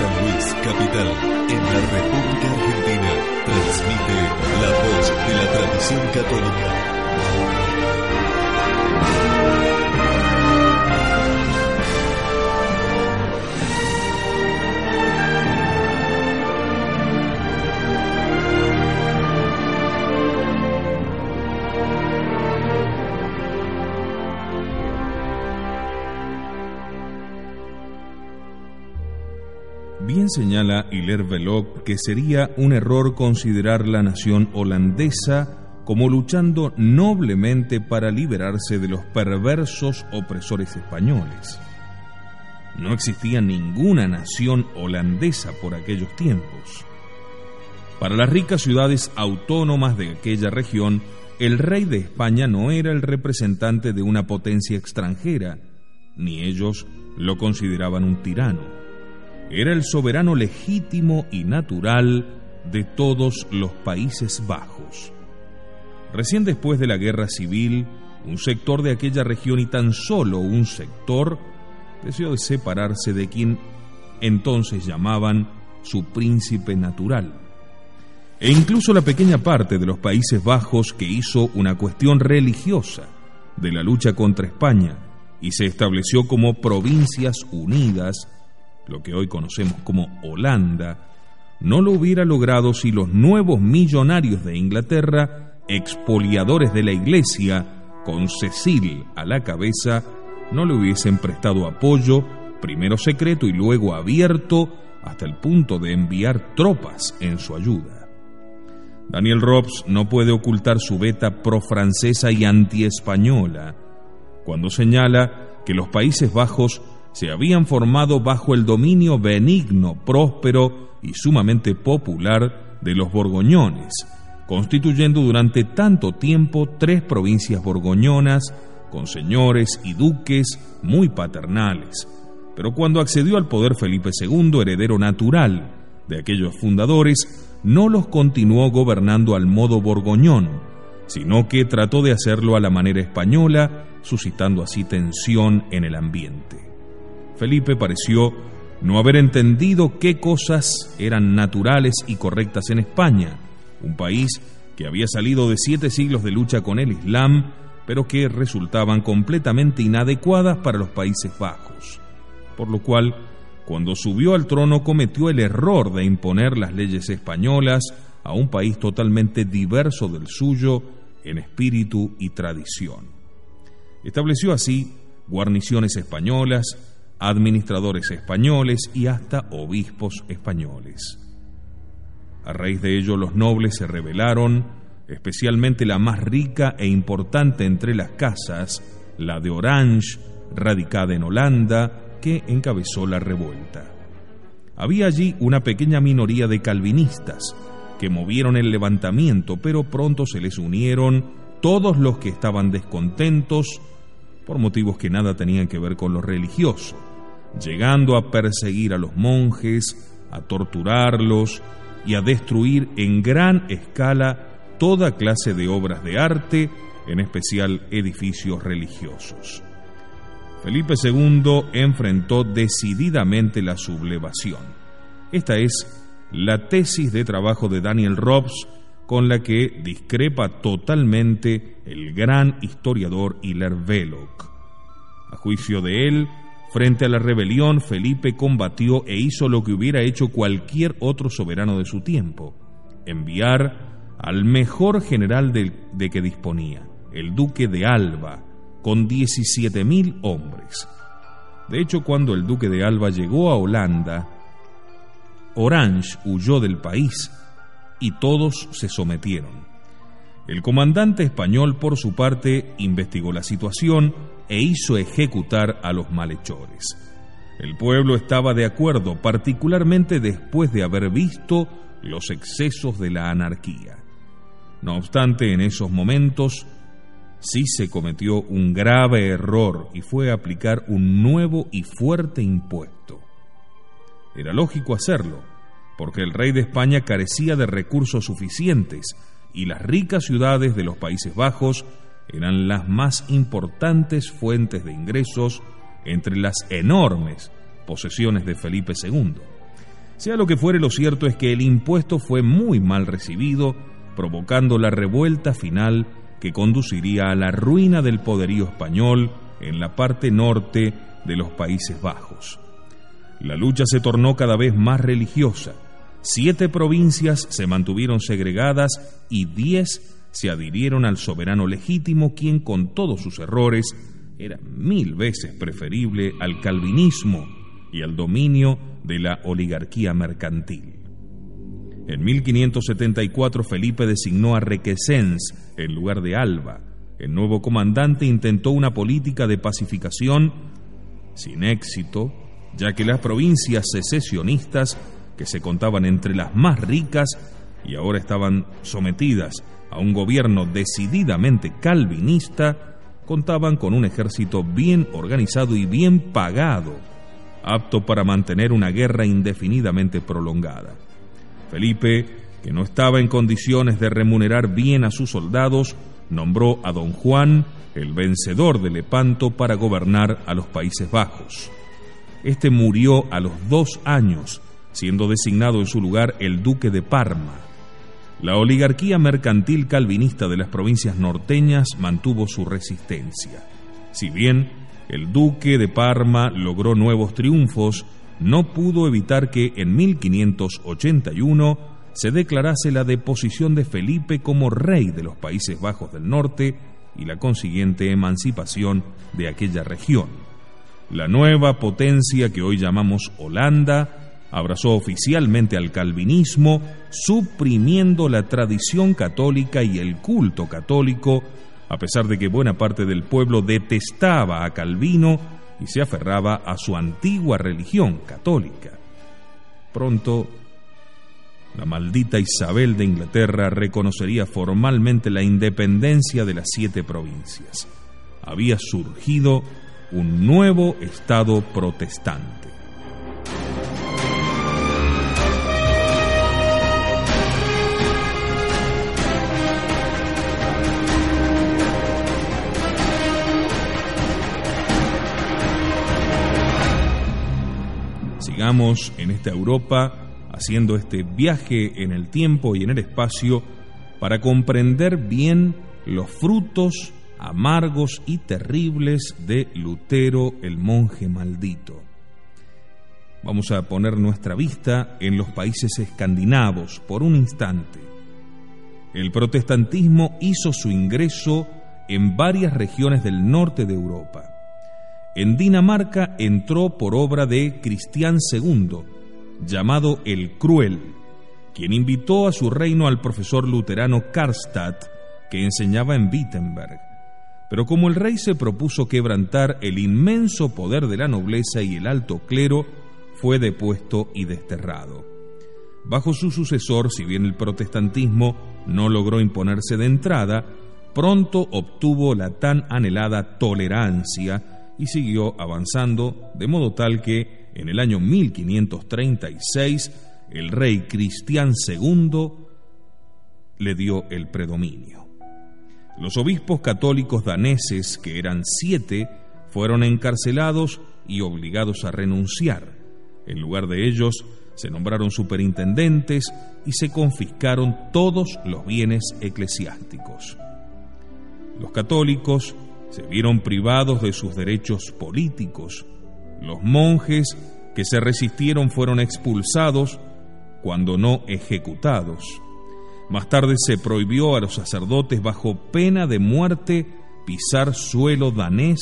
San Luis, capital, en la República Argentina, transmite la voz de la tradición católica. Bien señala Hilaire Belloc que sería un error considerar la nación holandesa como luchando noblemente para liberarse de los perversos opresores españoles. No existía ninguna nación holandesa por aquellos tiempos. Para las ricas ciudades autónomas de aquella región, el rey de España no era el representante de una potencia extranjera, ni ellos lo consideraban un tirano era el soberano legítimo y natural de todos los Países Bajos. Recién después de la guerra civil, un sector de aquella región y tan solo un sector deseó separarse de quien entonces llamaban su príncipe natural. E incluso la pequeña parte de los Países Bajos que hizo una cuestión religiosa de la lucha contra España y se estableció como provincias unidas lo que hoy conocemos como Holanda, no lo hubiera logrado si los nuevos millonarios de Inglaterra, expoliadores de la Iglesia, con Cecil a la cabeza, no le hubiesen prestado apoyo, primero secreto y luego abierto, hasta el punto de enviar tropas en su ayuda. Daniel Robs no puede ocultar su beta pro-francesa y anti-española cuando señala que los Países Bajos se habían formado bajo el dominio benigno, próspero y sumamente popular de los borgoñones, constituyendo durante tanto tiempo tres provincias borgoñonas con señores y duques muy paternales. Pero cuando accedió al poder Felipe II, heredero natural de aquellos fundadores, no los continuó gobernando al modo borgoñón, sino que trató de hacerlo a la manera española, suscitando así tensión en el ambiente. Felipe pareció no haber entendido qué cosas eran naturales y correctas en España, un país que había salido de siete siglos de lucha con el Islam, pero que resultaban completamente inadecuadas para los Países Bajos. Por lo cual, cuando subió al trono cometió el error de imponer las leyes españolas a un país totalmente diverso del suyo en espíritu y tradición. Estableció así guarniciones españolas, administradores españoles y hasta obispos españoles. A raíz de ello los nobles se rebelaron, especialmente la más rica e importante entre las casas, la de Orange, radicada en Holanda, que encabezó la revuelta. Había allí una pequeña minoría de calvinistas que movieron el levantamiento, pero pronto se les unieron todos los que estaban descontentos por motivos que nada tenían que ver con lo religioso llegando a perseguir a los monjes, a torturarlos y a destruir en gran escala toda clase de obras de arte, en especial edificios religiosos. Felipe II enfrentó decididamente la sublevación. Esta es la tesis de trabajo de Daniel Robs con la que discrepa totalmente el gran historiador Hilaire Belloc. A juicio de él, Frente a la rebelión, Felipe combatió e hizo lo que hubiera hecho cualquier otro soberano de su tiempo, enviar al mejor general de, que disponía, el duque de Alba, con 17.000 hombres. De hecho, cuando el duque de Alba llegó a Holanda, Orange huyó del país y todos se sometieron. El comandante español, por su parte, investigó la situación e hizo ejecutar a los malhechores. El pueblo estaba de acuerdo, particularmente después de haber visto los excesos de la anarquía. No obstante, en esos momentos sí se cometió un grave error y fue aplicar un nuevo y fuerte impuesto. Era lógico hacerlo, porque el rey de España carecía de recursos suficientes y las ricas ciudades de los Países Bajos eran las más importantes fuentes de ingresos entre las enormes posesiones de Felipe II. Sea lo que fuere, lo cierto es que el impuesto fue muy mal recibido, provocando la revuelta final que conduciría a la ruina del poderío español en la parte norte de los Países Bajos. La lucha se tornó cada vez más religiosa. Siete provincias se mantuvieron segregadas y diez se adhirieron al soberano legítimo, quien con todos sus errores era mil veces preferible al calvinismo y al dominio de la oligarquía mercantil. En 1574 Felipe designó a Requesens en lugar de Alba. El nuevo comandante intentó una política de pacificación sin éxito, ya que las provincias secesionistas, que se contaban entre las más ricas y ahora estaban sometidas a un gobierno decididamente calvinista, contaban con un ejército bien organizado y bien pagado apto para mantener una guerra indefinidamente prolongada. Felipe, que no estaba en condiciones de remunerar bien a sus soldados, nombró a don Juan, el vencedor de Lepanto, para gobernar a los Países Bajos. Este murió a los dos años, siendo designado en su lugar el duque de Parma. La oligarquía mercantil calvinista de las provincias norteñas mantuvo su resistencia. Si bien el duque de Parma logró nuevos triunfos, no pudo evitar que en 1581 se declarase la deposición de Felipe como rey de los Países Bajos del Norte y la consiguiente emancipación de aquella región. La nueva potencia que hoy llamamos Holanda abrazó oficialmente al calvinismo, suprimiendo la tradición católica y el culto católico a pesar de que buena parte del pueblo detestaba a Calvino y se aferraba a su antigua religión católica. Pronto, la maldita Isabel de Inglaterra reconocería formalmente la independencia de las siete provincias. Había surgido un nuevo Estado protestante. Sigamos en esta Europa haciendo este viaje en el tiempo y en el espacio para comprender bien los frutos amargos y terribles de Lutero el monje maldito. Vamos a poner nuestra vista en los países escandinavos por un instante. El protestantismo hizo su ingreso en varias regiones del norte de Europa. En Dinamarca entró por obra de Cristián II, llamado el Cruel, quien invitó a su reino al profesor luterano Karlstadt, que enseñaba en Wittenberg. Pero como el rey se propuso quebrantar el inmenso poder de la nobleza y el alto clero, fue depuesto y desterrado. Bajo su sucesor, si bien el protestantismo no logró imponerse de entrada, pronto obtuvo la tan anhelada tolerancia y siguió avanzando de modo tal que en el año 1536 el rey Cristián II le dio el predominio. Los obispos católicos daneses, que eran siete, fueron encarcelados y obligados a renunciar. En lugar de ellos, se nombraron superintendentes y se confiscaron todos los bienes eclesiásticos. Los católicos se vieron privados de sus derechos políticos. Los monjes que se resistieron fueron expulsados, cuando no ejecutados. Más tarde se prohibió a los sacerdotes bajo pena de muerte pisar suelo danés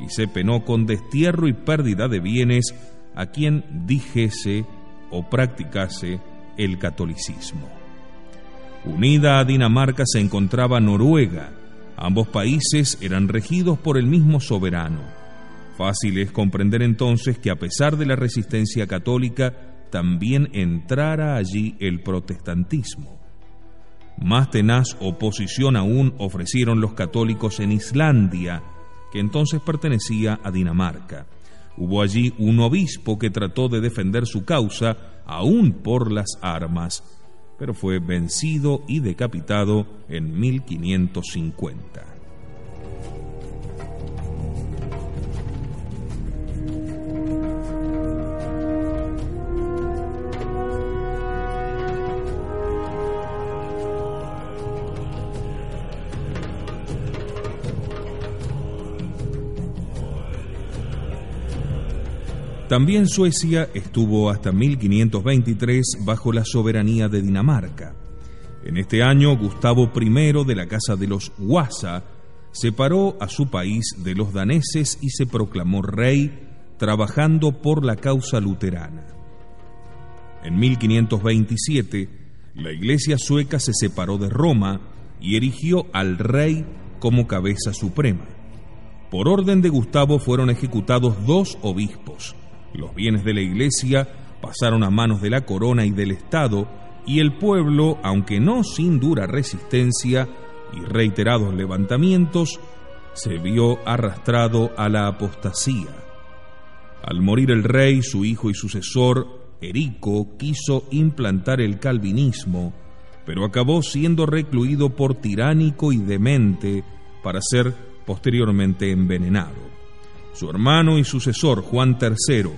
y se penó con destierro y pérdida de bienes a quien dijese o practicase el catolicismo. Unida a Dinamarca se encontraba Noruega, Ambos países eran regidos por el mismo soberano. Fácil es comprender entonces que a pesar de la resistencia católica, también entrara allí el protestantismo. Más tenaz oposición aún ofrecieron los católicos en Islandia, que entonces pertenecía a Dinamarca. Hubo allí un obispo que trató de defender su causa, aún por las armas, pero fue vencido y decapitado en 1550. También Suecia estuvo hasta 1523 bajo la soberanía de Dinamarca. En este año, Gustavo I de la Casa de los Wasa separó a su país de los daneses y se proclamó rey, trabajando por la causa luterana. En 1527, la Iglesia sueca se separó de Roma y erigió al rey como cabeza suprema. Por orden de Gustavo fueron ejecutados dos obispos. Los bienes de la Iglesia pasaron a manos de la corona y del Estado, y el pueblo, aunque no sin dura resistencia y reiterados levantamientos, se vio arrastrado a la apostasía. Al morir el rey, su hijo y sucesor, Erico, quiso implantar el calvinismo, pero acabó siendo recluido por tiránico y demente para ser posteriormente envenenado. Su hermano y sucesor, Juan III,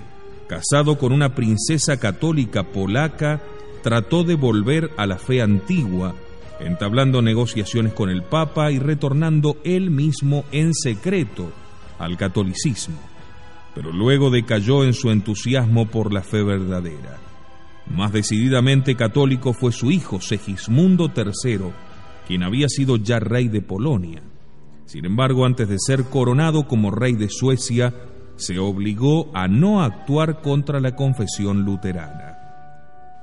casado con una princesa católica polaca, trató de volver a la fe antigua, entablando negociaciones con el Papa y retornando él mismo en secreto al catolicismo, pero luego decayó en su entusiasmo por la fe verdadera. Más decididamente católico fue su hijo Segismundo III, quien había sido ya rey de Polonia. Sin embargo, antes de ser coronado como rey de Suecia, se obligó a no actuar contra la confesión luterana.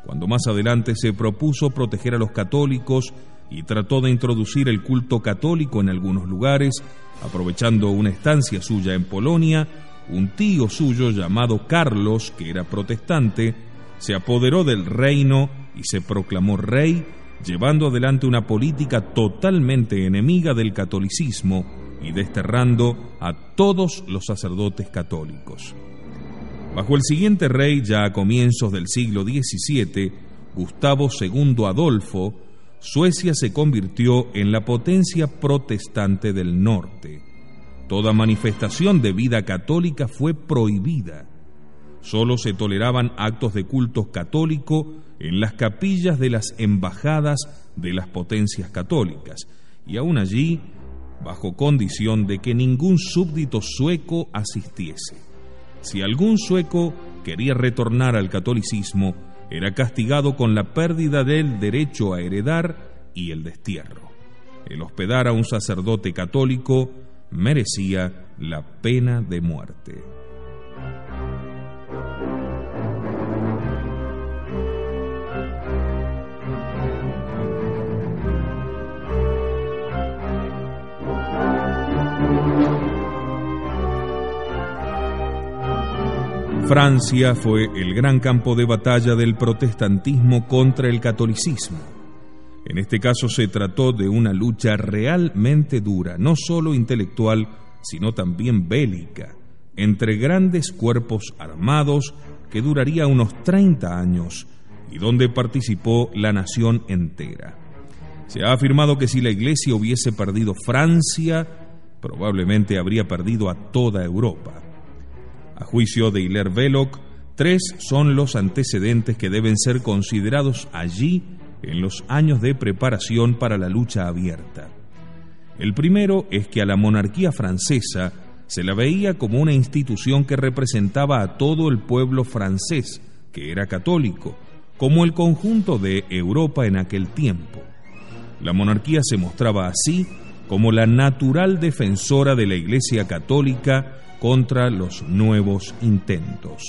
Cuando más adelante se propuso proteger a los católicos y trató de introducir el culto católico en algunos lugares, aprovechando una estancia suya en Polonia, un tío suyo llamado Carlos, que era protestante, se apoderó del reino y se proclamó rey, llevando adelante una política totalmente enemiga del catolicismo y desterrando a todos los sacerdotes católicos. Bajo el siguiente rey, ya a comienzos del siglo XVII, Gustavo II Adolfo, Suecia se convirtió en la potencia protestante del norte. Toda manifestación de vida católica fue prohibida Solo se toleraban actos de culto católico en las capillas de las embajadas de las potencias católicas, y aún allí bajo condición de que ningún súbdito sueco asistiese. Si algún sueco quería retornar al catolicismo, era castigado con la pérdida del derecho a heredar y el destierro. El hospedar a un sacerdote católico merecía la pena de muerte. Francia fue el gran campo de batalla del protestantismo contra el catolicismo. En este caso se trató de una lucha realmente dura, no solo intelectual, sino también bélica, entre grandes cuerpos armados que duraría unos 30 años y donde participó la nación entera. Se ha afirmado que si la Iglesia hubiese perdido Francia, probablemente habría perdido a toda Europa. A juicio de Hilaire Belloc, tres son los antecedentes que deben ser considerados allí en los años de preparación para la lucha abierta. El primero es que a la monarquía francesa se la veía como una institución que representaba a todo el pueblo francés, que era católico, como el conjunto de Europa en aquel tiempo. La monarquía se mostraba así como la natural defensora de la Iglesia católica contra los nuevos intentos.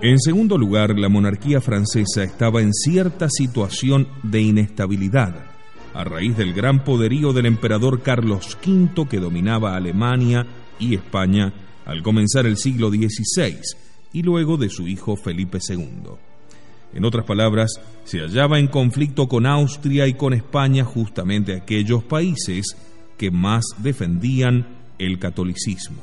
En segundo lugar, la monarquía francesa estaba en cierta situación de inestabilidad a raíz del gran poderío del emperador Carlos V que dominaba Alemania y España al comenzar el siglo XVI y luego de su hijo Felipe II. En otras palabras, se hallaba en conflicto con Austria y con España justamente aquellos países que más defendían el catolicismo.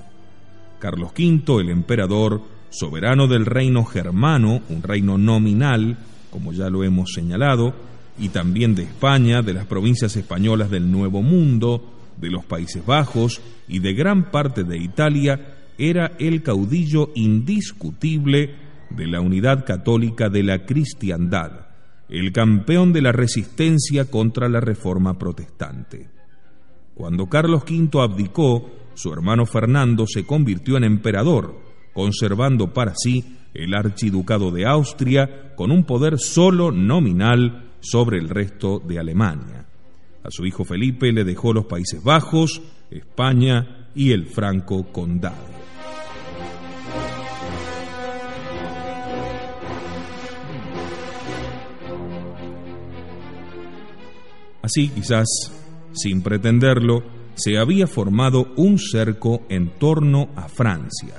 Carlos V, el emperador, soberano del reino germano, un reino nominal, como ya lo hemos señalado, y también de España, de las provincias españolas del Nuevo Mundo, de los Países Bajos y de gran parte de Italia, era el caudillo indiscutible de la unidad católica de la cristiandad, el campeón de la resistencia contra la reforma protestante. Cuando Carlos V abdicó, su hermano Fernando se convirtió en emperador, conservando para sí el archiducado de Austria con un poder solo nominal sobre el resto de Alemania. A su hijo Felipe le dejó los Países Bajos, España y el Franco Condado. Así, quizás, sin pretenderlo, se había formado un cerco en torno a Francia.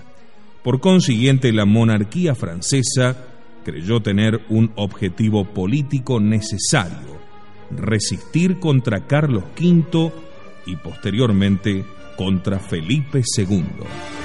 Por consiguiente, la monarquía francesa creyó tener un objetivo político necesario, resistir contra Carlos V y posteriormente contra Felipe II.